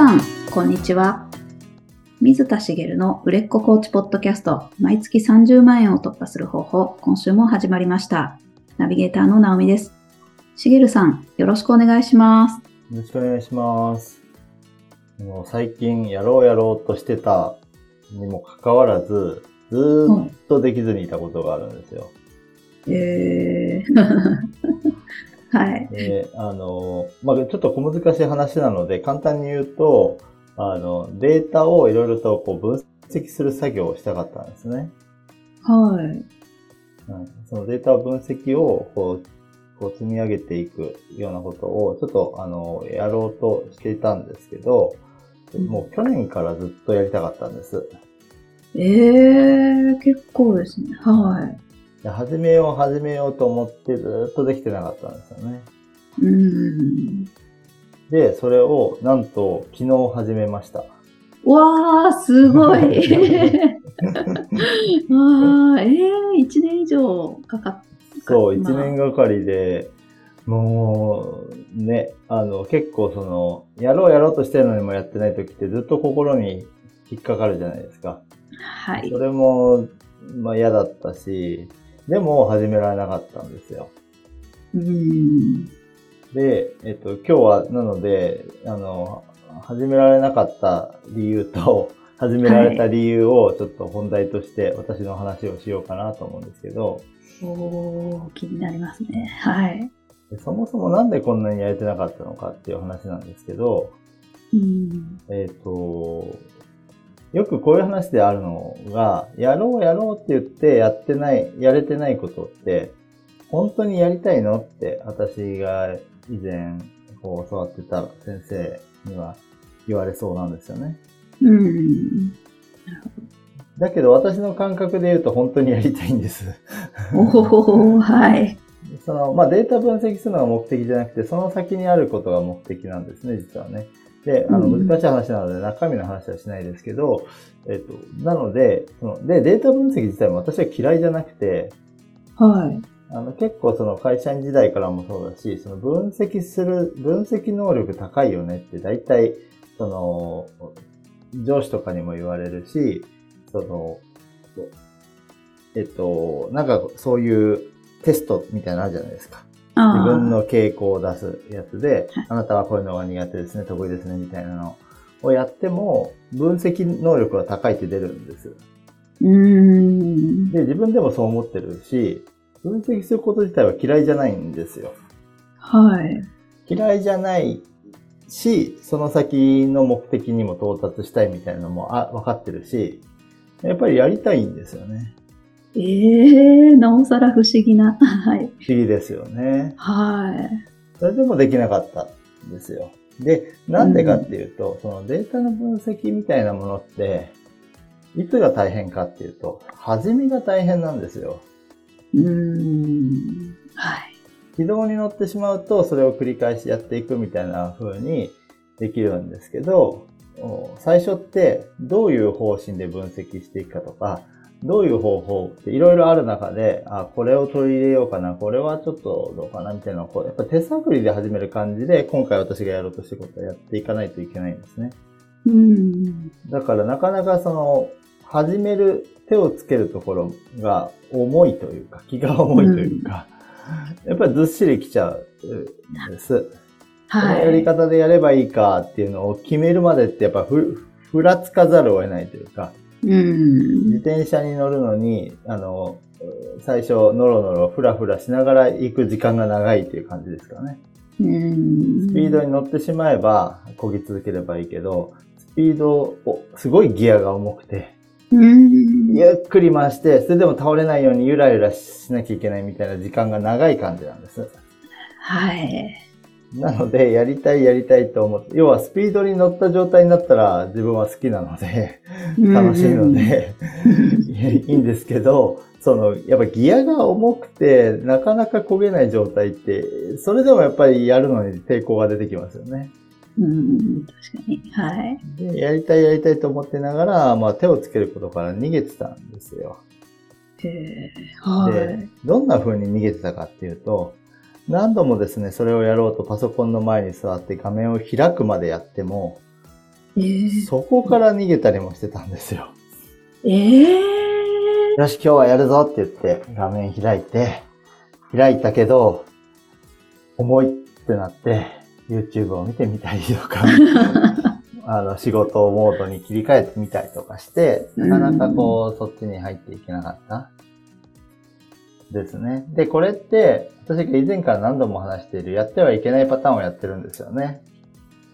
さん、こんにちは。水田茂の売れっ子コーチポッドキャスト、毎月30万円を突破する方法、今週も始まりました。ナビゲーターの直美です。茂さん、よろしくお願いします。よろしくお願いします。もう最近やろうやろうとしてたにもかかわらず、ずーっとできずにいたことがあるんですよ。えー、はい。で、あの、まあ、ちょっと小難しい話なので、簡単に言うと、あの、データをいろいろとこう分析する作業をしたかったんですね。はい。うんそのデータ分析をこう、こう積み上げていくようなことを、ちょっとあの、やろうとしていたんですけど、うんもう去年からずっとやりたかったんです。えー、結構ですね。はい。で始めよう始めようと思ってずっとできてなかったんですよね。で、それをなんと昨日始めました。わー、すごい。あー、えー、1年以上かかっそう、まあ一年がかりで、もう、ね、あの、結構その、やろうやろうとしてるのにもやってない時ってずっと心に引っかかるじゃないですか。はいそ。れも、まあ嫌だったし、でも始められなかったんですよ。うーん。で、えっと、今日は、なので、あの、始められなかった理由と、始められた理由をちょっと本題として私の話をしようかなと思うんですけど、おー、気になりますね。はい。でそもそもなんでこんなにやれてなかったのかっていう話なんですけど、うん。えっ、と、よくこういう話であるのが、やろうやろうって言ってやってない、やれてないことって、本当にやりたいのって私が以前こう教わってた先生には言われそうなんですよね。うん。だけど私の感覚で言うと本当にやりたいんです。おー、はい。その、まあ、データ分析するのが目的じゃなくて、その先にあることが目的なんですね、実はね。で、あの、うん難しい話なので中身の話はしないですけど、えっと、なので、その、で、データ分析自体も私は嫌いじゃなくて、はい。あの、結構その会社員時代からもそうだし、その分析する、分析能力高いよねって大体、その、上司とかにも言われるし、その、えっと、なんかそういうテストみたいなのあるじゃないですか。自分の傾向を出すやつではい、あなたはこういうのが苦手ですね、得意ですね、みたいなのをやっても、分析能力が高いって出るんです。うーん。で、自分でもそう思ってるし、分析すること自体は嫌いじゃないんですよ。はい。嫌いじゃないし、その先の目的にも到達したいみたいなのもあ分かってるし、やっぱりやりたいんですよね。えー、なおさら不思議な。はい。不思議ですよね。はい。それでもできなかったんですよ。で、なんでかっていうと、そのデータの分析みたいなものって、いつが大変かっていうと、始めが大変なんですよ。うーん。はい。軌道に乗ってしまうと、それを繰り返しやっていくみたいな風にできるんですけど、お最初ってどういう方針で分析していくかとか、どういう方法っていろいろある中で、あ、これを取り入れようかな、これはちょっとどうかなみたいなこう、やっぱ手探りで始める感じで、今回私がやろうとしてることをやっていかないといけないんですね。うーん。だからなかなかその、始める、手をつけるところが重いというか、気が重いというか、やっぱりずっしりきちゃうんです。このはい。やり方でやればいいかっていうのを決めるまでってやっぱふ、ふらつかざるを得ないというか、う自ん。転車に乗るのに、あの、最初、ノロノロ、ふらふらしながら行く時間が長いっていう感じですからね。うん。スピードに乗ってしまえば、漕ぎ続ければいいけど、スピードを、すごいギアが重くて、うん。ゆっくり回して、それでも倒れないようにゆらゆらしなきゃいけないみたいな時間が長い感じなんです。はい。なので、やりたいやりたいと思って、要はスピードに乗った状態になったら自分は好きなので、楽しいので、いいんですけど、その、やっぱギアが重くて、なかなか焦げない状態って、それでもやっぱりやるのに抵抗が出てきますよね。うん。確かに。はい。で、やりたいやりたいと思ってながら、まあ手をつけることから逃げてたんですよ。へえ。はでい。、どんな風に逃げてたかっていうと、何度もですね、それをやろうとパソコンの前に座って画面を開くまでやっても、えー、そこから逃げたりもしてたんですよ。ええよし、今日はやるぞって言って画面開いて、開いたけど、重いってなって、YouTube を見てみたりとか、あの、仕事モードに切り替えてみたりとかして、なかなかこう、そっちに入っていけなかった。ですね。で、これって、私が以前から何度も話している、やってはいけないパターンをやってるんですよね。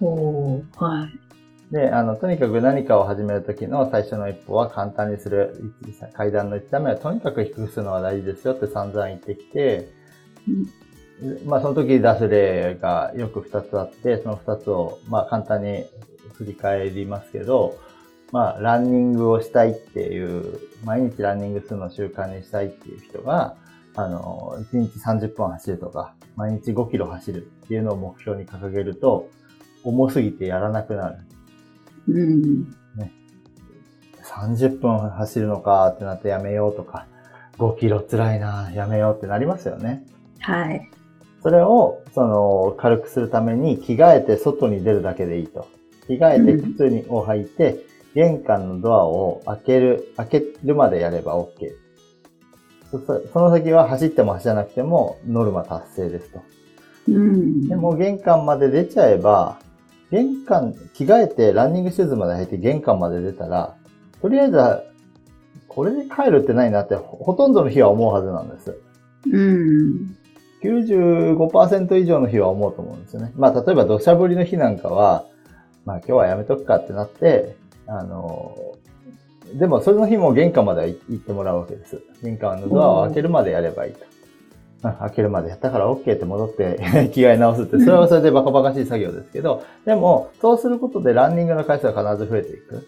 おーはい。で、あの、とにかく何かを始めるときの最初の一歩は簡単にする。一階段の一段目はとにかく低くするのが大事ですよって散々言ってきて、まあその時出す例がよく二つあって、その二つをまあ簡単に振り返りますけど、まあランニングをしたいっていう、毎日ランニングするのを習慣にしたいっていう人が、あの、1日30分走るとか、毎日5キロ走るっていうのを目標に掲げると、重すぎてやらなくなる。うん。30分走るのかってなってやめようとか、5キロ辛いな、やめようってなりますよね。はい。それを、その、軽くするために着替えて外に出るだけでいいと。着替えて靴にを履いて、玄関のドアを開ける、開けるまでやれば OK。そその先は走っても走らなくてもノルマ達成ですと。うん。でも玄関まで出ちゃえば、玄関、着替えてランニングシューズまで履いて玄関まで出たら、とりあえずは、これで帰るってないなってほほとんどの日は思うはずなんです。うん。95%以上の日は思うと思うんですよね。まあ、例えば土砂降りの日なんかは、まあ今日はやめとくかってなって、あの、でもそれの日も玄関までは行ってもらうわけです。玄関のドアを開けるまでやればいいと。うん開けるまでやったから OK って戻って 着替え直すって、それはそれでバカバカしい作業ですけど、でも、そうすることでランニングの回数は必ず増えていく。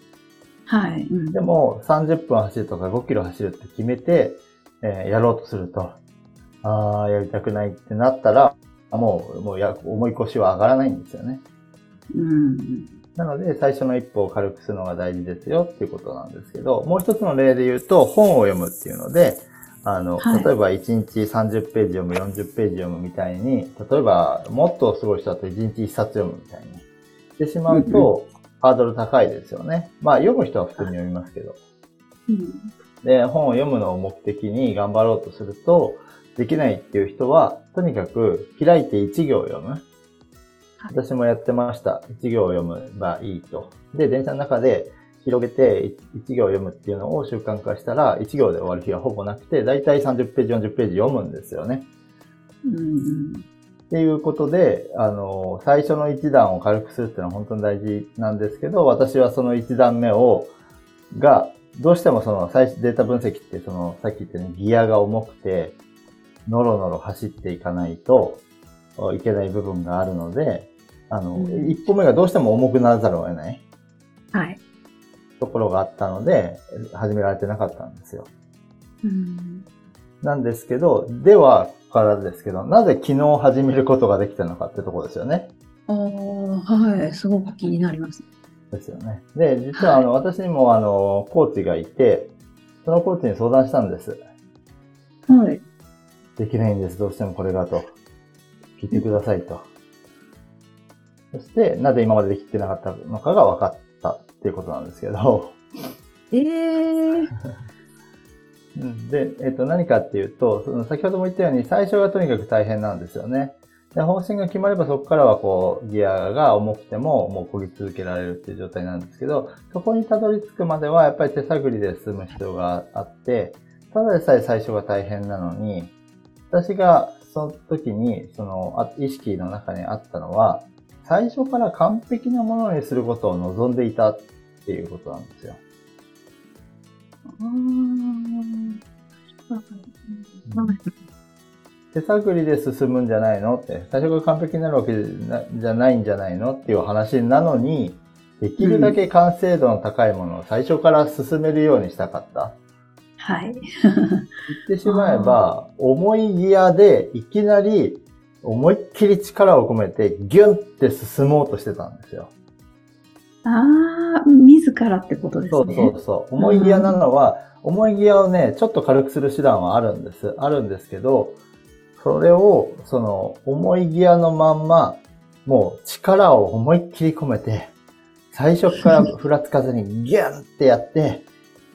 はい。うんでも、30分走るとか5キロ走るって決めて、えーやろうとすると、ああ、やりたくないってなったら、もう、もうや、重い腰は上がらないんですよね。うん。なので、最初の一歩を軽くするのが大事ですよっていうことなんですけど、もう一つの例で言うと、本を読むっていうので、あの、はい例えば1日30ページ読む、40ページ読むみたいに、例えば、もっとすごい人だと1日1冊読むみたいにしてしまうと、ハードル高いですよね。まあ、読む人は普通に読みますけど。うん。で、本を読むのを目的に頑張ろうとすると、できないっていう人は、とにかく開いて1行読む。私もやってました。1行読めばいいと。で、電車の中で広げて1行読むっていうのを習慣化したら、1行で終わる日はほぼなくて、だいたい30ページ、40ページ読むんですよね。うん。っていうことで、あの、最初の1段を軽くするっていうのは本当に大事なんですけど、私はその1段目を、が、どうしてもその最初データ分析ってその、さっき言ったようにギアが重くて、ノロノロ走っていかないといけない部分があるので、あの、うん一歩目がどうしても重くならざるを得ないはい。ところがあったので、始められてなかったんですよ。うん。なんですけど、では、からですけど、なぜ昨日始めることができたのかってところですよね。ああ、はい。すごく気になります。ですよね。で、実はあの、私にもあの、コーチがいて、そのコーチに相談したんです。はい。できないんです、どうしてもこれがと。聞いてくださいと。そして、なぜ今までできてなかったのかが分かったっていうことなんですけど、ええうんで、えっと、何かっていうと、その先ほども言ったように、最初がとにかく大変なんですよね。で、方針が決まればそこからはこう、ギアが重くても、もう漕ぎ続けられるっていう状態なんですけど、そこにたどり着くまでは、やっぱり手探りで進む必要があって、ただでさえ最初が大変なのに、私がその時に、その、あ意識の中にあったのは、最初から完璧なものにすることを望んでいたっていうことなんですよ。ああ。手探りで進むんじゃないのって、最初が完璧になるわけじゃないんじゃないのっていう話なのに、できるだけ完成度の高いものを最初から進めるようにしたかった。はい。言ってしまえば、重いギアでいきなり思いっきり力を込めてギュンって進もうとしてたんですよ。ああ、自らってことですそうね。そうそう。重いギアなのは、重いギアをね、ちょっと軽くする手段はあるんです。あるんですけど、それを、その、重いギアのまんま、もう力を思いっきり込めて、最初からふらつかずにギュンってやって、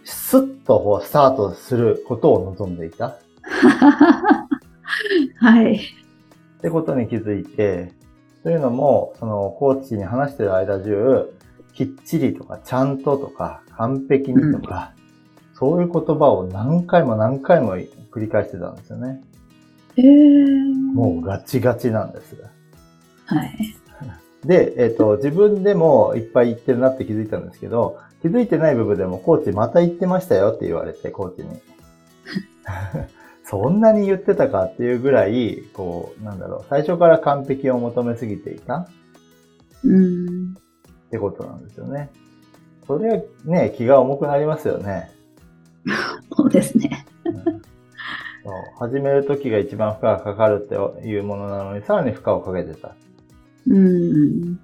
スッとこうスタートすることを望んでいた。はい。ってことに気づいて、というのも、そのコーチに話してる間中、きっちりとか、ちゃんととか、完璧にとか、うん、そういう言葉を何回も何回も繰り返してたんですよね。へー。もうガチガチなんです。はい。で、えっ、ー、と、自分でもいっぱい言ってるなって気づいたんですけど、気づいてない部分でもコーチまた言ってましたよって言われて、コーチに。そんなに言ってたかっていうぐらい、こう、なんだろう、最初から完璧を求めすぎていた。うん。ってことなんですよね。それはね、気が重くなりますよね。そうですね。そう始める時が一番負荷がかかるっていうものなのに、さらに負荷をかけてた。うん。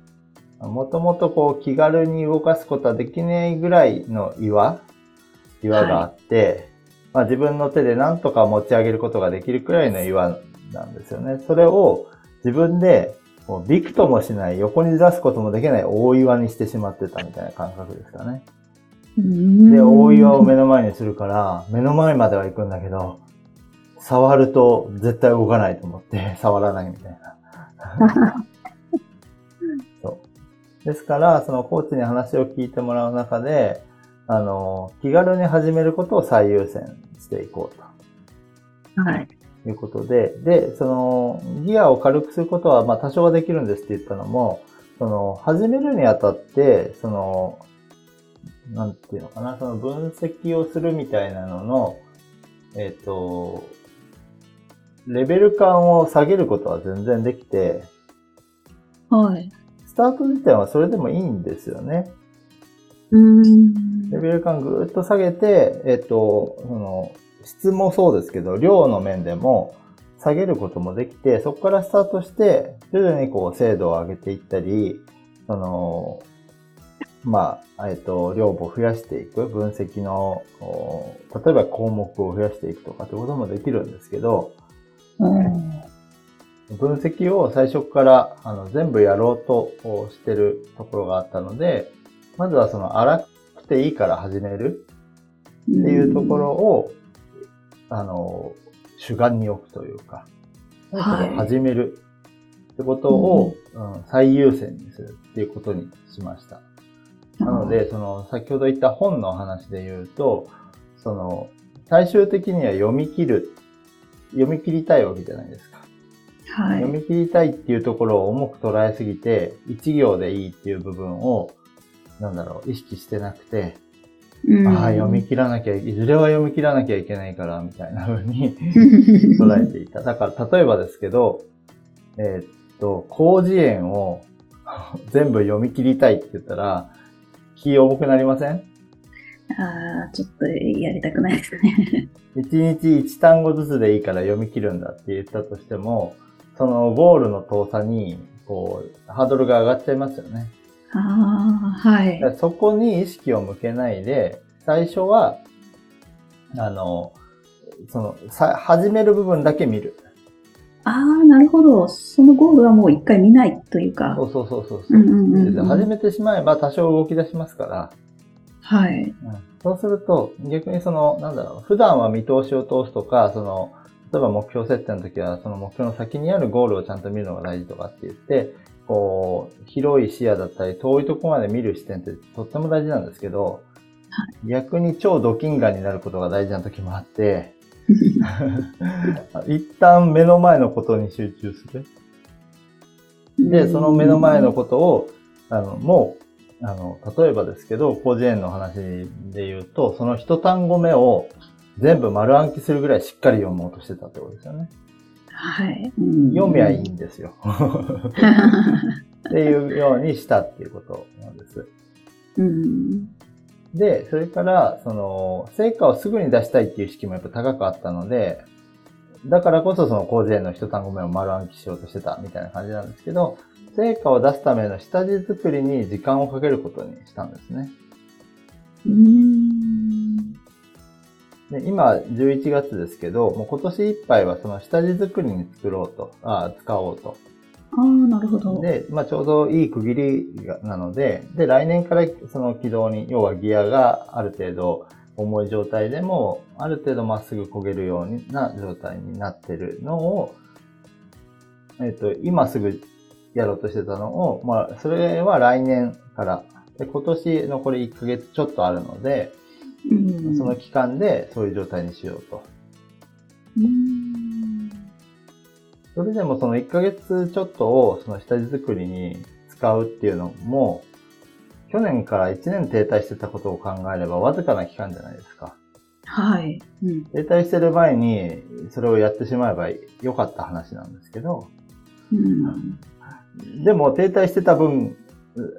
もともとこう気軽に動かすことはできないぐらいの岩岩があって、はい、まあ自分の手で何とか持ち上げることができるくらいの岩なんですよね。それを自分でもうびくともしない、横に出すこともできない大岩にしてしまってたみたいな感覚ですかね。で、大岩を目の前にするから、目の前までは行くんだけど、触ると絶対動かないと思って触らないみたいな。ですから、そのコーチに話を聞いてもらう中で、あの、気軽に始めることを最優先していこうと。はい。いうことで、で、その、ギアを軽くすることは、まあ多少はできるんですって言ったのも、その、始めるにあたって、その、なんていうのかな、その分析をするみたいなのの、えっ、ー、と、レベル感を下げることは全然できて、はい。スタート時点はそれでもいいんですよね。うん。レベル感ぐーっと下げて、えっ、ー、と、その、質もそうですけど、量の面でも下げることもできて、そこからスタートして、徐々にこう精度を上げていったり、その、まあ、えっ、と、量を増やしていく、分析の、例えば項目を増やしていくとかってこともできるんですけど、うん、分析を最初からあの全部やろうとしてるところがあったので、まずはその荒くていいから始めるっていうところを、あの、主眼に置くというか、はい、始めるってことを、うん、うん、最優先にするっていうことにしました。なので、その、先ほど言った本の話で言うと、その、最終的には読み切る、読み切りたいわけじゃないですか。はい。読み切りたいっていうところを重く捉えすぎて、一行でいいっていう部分を、なんだろう、意識してなくて、うん、ああ、読み切らなきゃ、いずれは読み切らなきゃいけないから、みたいな風に 捉えていた。だから、例えばですけど、えー、っと、広辞苑を 全部読み切りたいって言ったら、気重くなりません？ああ、ちょっとやりたくないですね。一日一単語ずつでいいから読み切るんだって言ったとしても、そのゴールの遠さに、こう、ハードルが上がっちゃいますよね。ああ、はい。そこに意識を向けないで、最初は、あの、その、さ、始める部分だけ見る。ああ、なるほど。そのゴールはもう一回見ないというか。そうそうそうそうそう,、うんうんうん、始めてしまえば多少動き出しますから。はい。うん、そうすると、逆にその、なんだろう、普段は見通しを通すとか、その、例えば目標設定の時は、その目標の先にあるゴールをちゃんと見るのが大事とかって言って、こう、広い視野だったり、遠いところまで見る視点ってとっても大事なんですけど、はい、逆に超ドキンガンになることが大事な時もあって、一旦目の前のことに集中する。で、その目の前のことを、あの、もう、あの、例えばですけど、広辞苑の話で言うと、その一単語目を全部丸暗記するぐらいしっかり読もうとしてたってことですよね。はい。読みゃいいんですよ。っていうようにしたっていうことなんです。うん、で、それから、その、成果をすぐに出したいっていう意識もやっぱ高くあったので、だからこそその広辞苑の一単語目を丸暗記しようとしてたみたいな感じなんですけど、成果を出すための下地作りに時間をかけることにしたんですね。うんで今、11月ですけど、もう今年いっぱいはその下地作りに作ろうと、あ使おうとああ、なるほど。で、まあ、ちょうどいい区切りがなので、で、来年からその軌道に、要はギアがある程度重い状態でも、ある程度まっすぐ焦げるような状態になってるのを、えっ、と、今すぐやろうとしてたのを、まあ、それは来年から、で今年残り1ヶ月ちょっとあるので、うんその期間でそういう状態にしようと。うんそれでもその1ヶ月ちょっとをその下地作りに使うっていうのも、去年から1年停滞してたことを考えればわずかな期間じゃないですか。はい。うん。停滞してる前にそれをやってしまえばよかった話なんですけど、うん。でも停滞してた分、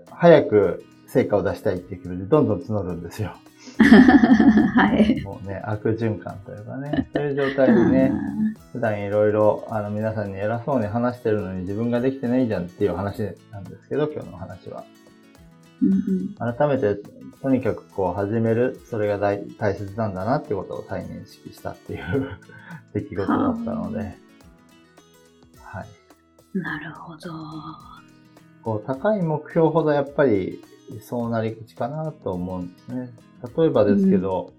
早く成果を出したいっていう気持ちでどんどん募るんですよ。はい。もうね、悪循環というかね、そういう状態にね、普段いろいろあの皆さんに偉そうに話してるのに自分ができてないじゃんっていう話なんですけど、今日の話は。うんうん改めて、とにかくこう始める、それが大大切なんだなってことを再認識したっていう 出来事だったので、はい。なるほど。こう高い目標ほどやっぱりそうなり口かなと思うんですね。例えばですけど、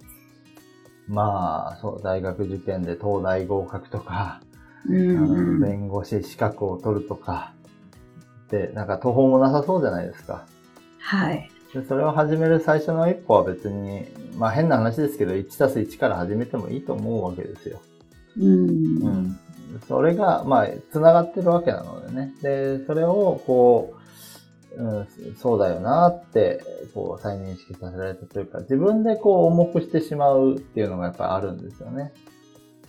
まあ、そう、大学受験で東大合格とか、うん弁護士資格を取るとか、で、なんか途方もなさそうじゃないですか。はい。でそれを始める最初の一歩は別に、まあ変な話ですけど、1たす1から始めてもいいと思うわけですよ。うん。うん。それが、まあ、繋がってるわけなのでね。で、それを、こう、うん、そうだよなって、こう、再認識させられたというか、自分でこう、重くしてしまうっていうのがやっぱりあるんですよね。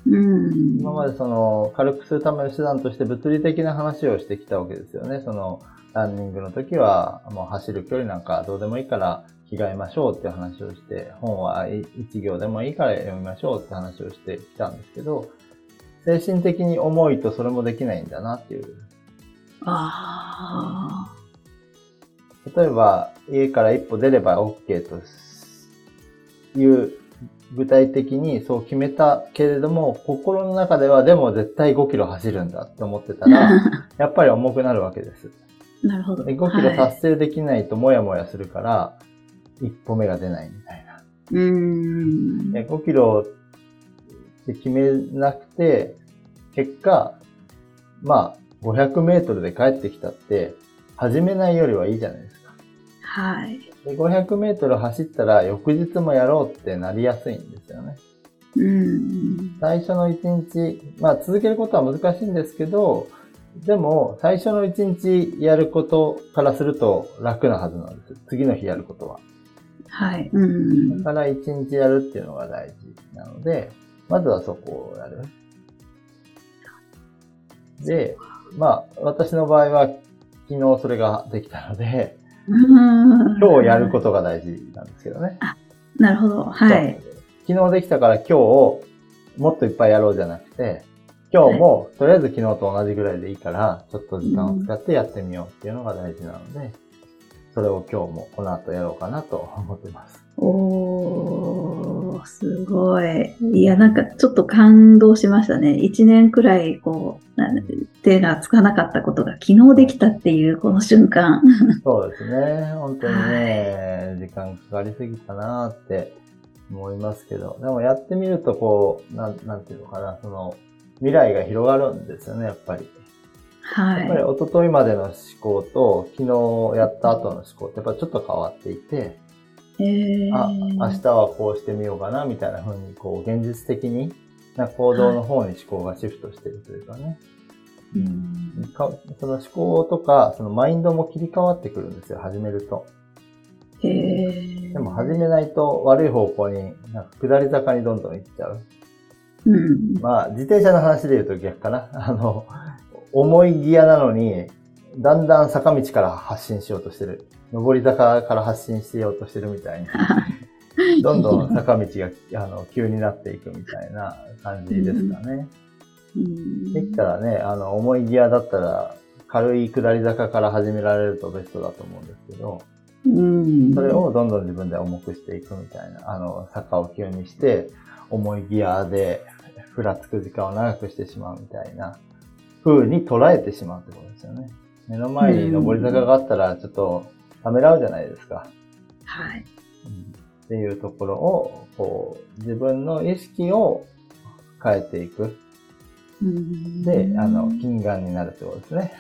うん。今までその、軽くするための手段として物理的な話をしてきたわけですよね。その、ランニングの時は、もう走る距離なんかどうでもいいから着替えましょうっていう話をして、本は一行でもいいから読みましょうって話をしてきたんですけど、精神的に重いとそれもできないんだなっていう。ああ。例えば、家から一歩出れば OK という、具体的にそう決めたけれども、心の中ではでも絶対5キロ走るんだって思ってたら、やっぱり重くなるわけです。なるほど。で5キロはい達成できないとモヤモヤするから、一歩目が出ないみたいな。うん。で5キロって決めなくて、結果、まあ、500メートルで帰ってきたって、始めないよりはいいじゃないですか。はい。で500メートル走ったら翌日もやろうってなりやすいんですよね。うん。最初の1日、まあ続けることは難しいんですけど、でも最初の1日やることからすると楽なはずなんです。次の日やることは。はい。うん。だから1日やるっていうのが大事なので、まずはそこをやる。で、まあ私の場合は昨日それができたので、今今日やることが大事なんですけどね。なるほど。はい。昨日できたから今日をもっといっぱいやろうじゃなくて、今日もとりあえず昨日と同じぐらいでいいから、ちょっと時間を使ってやってみようっていうのが大事なので、それを今日もこの後やろうかなと思ってます。おー、すごい。いや、なんかちょっと感動しましたね。一年くらい、こう、手がつかなかったことが昨日できたっていうこの瞬間。そうですね。本当にね、時間かかりすぎたなって思いますけど、でもやってみるとこう、なん、なんていうのかな、その、未来が広がるんですよね、やっぱり。はい。やっぱり一昨日までの思考と昨日やった後の思考ってやっぱちょっと変わっていて、えー、あ、明日はこうしてみようかなみたいな風にこう現実的にな行動の方に思考がシフトしてるというかね。うんかその思考とかそのマインドも切り替わってくるんですよ、始めると。へーでも始めないと悪い方向になんか下り坂にどんどん行っちゃう。うん。まあ自転車の話で言うと逆かな。あの、重いギアなのに、だんだん坂道から発進しようとしてる。上り坂から発進しようとしてるみたいに。どんどん坂道があの急になっていくみたいな感じですかね。うんできたらね、あの、重いギアだったら、軽い下り坂から始められるとベストだと思うんですけど、うん。それをどんどん自分で重くしていくみたいな、あの、坂を急にして、重いギアで、ふらつく時間を長くしてしまうみたいな、風に捉えてしまうってことですよね。目の前に上り坂があったら、ちょっとためらうじゃないですか。はい。っていうところを、こう、自分の意識を変えていく。うんで、あの、金眼になるってことですね。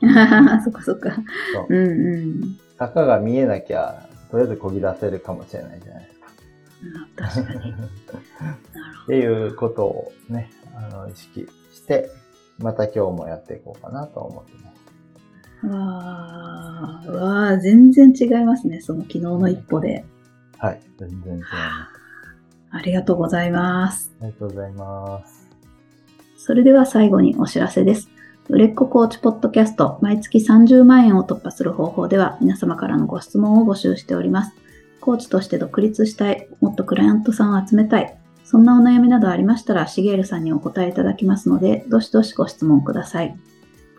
そっかそっか。そううんうん。坂が見えなきゃ、とりあえず漕ぎ出せるかもしれないじゃないですか。あ確かに。っていうことをね、あの、意識して、また今日もやっていこうかなと思ってます。ほど。わあ、わあ、全然違いますね。その昨日の一歩で。はい。全然違います。ありがとうございます。ありがとうございます。それでは最後にお知らせです。売れっ子コーチポッドキャスト毎月30万円を突破する方法では皆様からのご質問を募集しております。コーチとして独立したい、もっとクライアントさんを集めたい、そんなお悩みなどありましたら、しげるさんにお答えいただきますので、どしどしご質問ください。